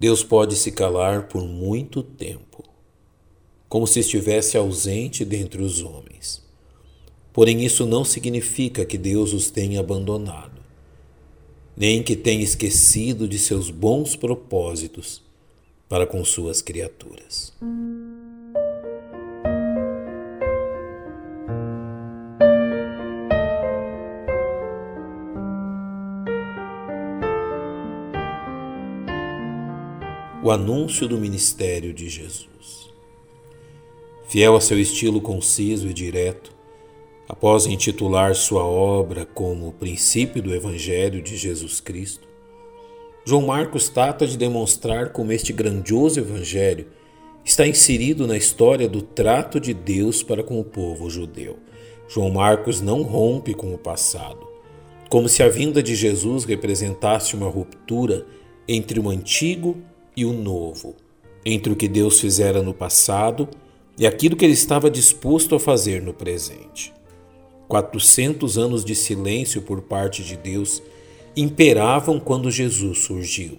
Deus pode se calar por muito tempo, como se estivesse ausente dentre os homens. Porém, isso não significa que Deus os tenha abandonado, nem que tenha esquecido de seus bons propósitos para com suas criaturas. O anúncio do ministério de Jesus. Fiel a seu estilo conciso e direto, após intitular sua obra como o princípio do Evangelho de Jesus Cristo, João Marcos trata de demonstrar como este grandioso Evangelho está inserido na história do trato de Deus para com o povo judeu. João Marcos não rompe com o passado, como se a vinda de Jesus representasse uma ruptura entre o antigo e o novo, entre o que Deus fizera no passado e aquilo que ele estava disposto a fazer no presente. 400 anos de silêncio por parte de Deus imperavam quando Jesus surgiu,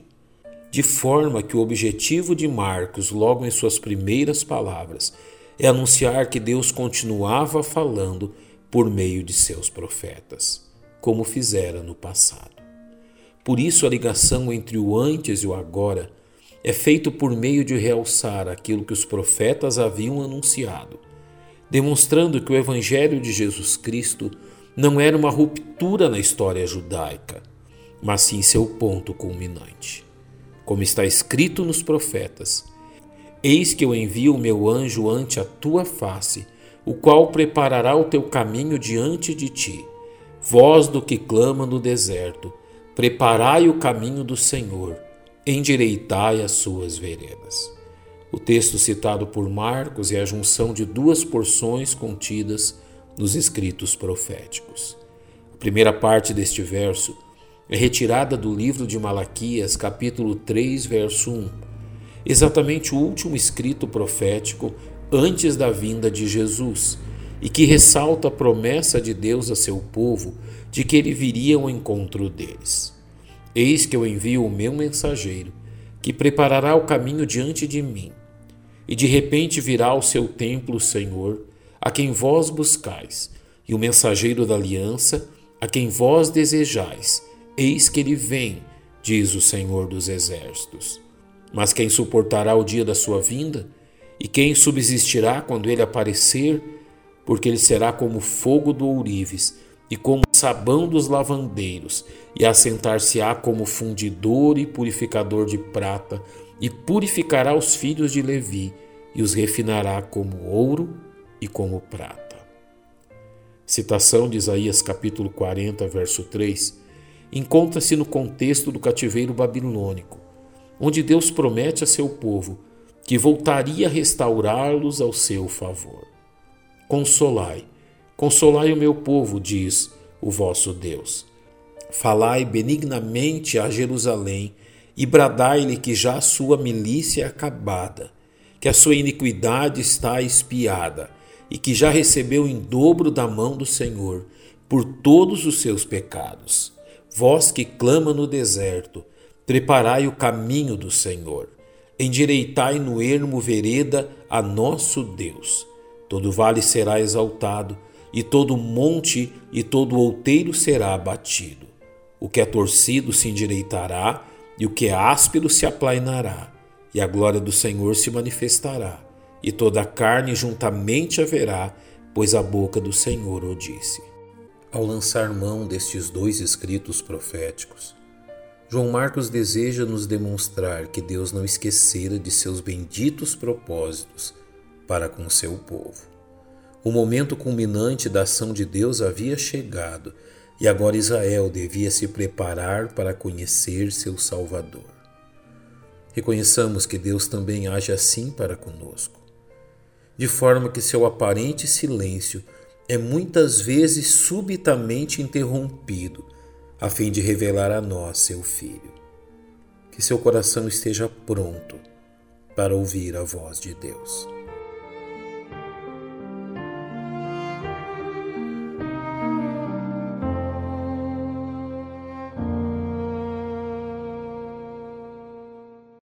de forma que o objetivo de Marcos, logo em suas primeiras palavras, é anunciar que Deus continuava falando por meio de seus profetas, como fizera no passado. Por isso, a ligação entre o antes e o agora é feito por meio de realçar aquilo que os profetas haviam anunciado, demonstrando que o Evangelho de Jesus Cristo não era uma ruptura na história judaica, mas sim seu ponto culminante. Como está escrito nos profetas: Eis que eu envio o meu anjo ante a tua face, o qual preparará o teu caminho diante de ti. Voz do que clama no deserto, preparai o caminho do Senhor endireitai as suas veredas. O texto citado por Marcos é a junção de duas porções contidas nos escritos proféticos. A primeira parte deste verso é retirada do livro de Malaquias, capítulo 3, verso 1, exatamente o último escrito profético antes da vinda de Jesus, e que ressalta a promessa de Deus a seu povo de que ele viria ao encontro deles. Eis que eu envio o meu mensageiro, que preparará o caminho diante de mim. E de repente virá ao seu templo o Senhor, a quem vós buscais, e o mensageiro da aliança, a quem vós desejais. Eis que ele vem, diz o Senhor dos Exércitos. Mas quem suportará o dia da sua vinda? E quem subsistirá quando ele aparecer? Porque ele será como fogo do ourives e como sabão dos lavandeiros, e assentar-se-á como fundidor e purificador de prata, e purificará os filhos de Levi, e os refinará como ouro e como prata. Citação de Isaías capítulo 40, verso 3, encontra-se no contexto do cativeiro babilônico, onde Deus promete a seu povo que voltaria a restaurá-los ao seu favor. Consolai, Consolai o meu povo, diz o vosso Deus. Falai benignamente a Jerusalém e bradai-lhe que já a sua milícia é acabada, que a sua iniquidade está espiada e que já recebeu em dobro da mão do Senhor por todos os seus pecados. Vós que clama no deserto, preparai o caminho do Senhor, endireitai no ermo vereda a nosso Deus. Todo vale será exaltado e todo monte e todo outeiro será abatido. O que é torcido se endireitará, e o que é áspero se aplainará, e a glória do Senhor se manifestará, e toda a carne juntamente haverá, pois a boca do Senhor o disse. Ao lançar mão destes dois escritos proféticos, João Marcos deseja nos demonstrar que Deus não esquecera de seus benditos propósitos para com seu povo. O momento culminante da ação de Deus havia chegado e agora Israel devia se preparar para conhecer seu Salvador. Reconheçamos que Deus também age assim para conosco, de forma que seu aparente silêncio é muitas vezes subitamente interrompido, a fim de revelar a nós seu Filho. Que seu coração esteja pronto para ouvir a voz de Deus.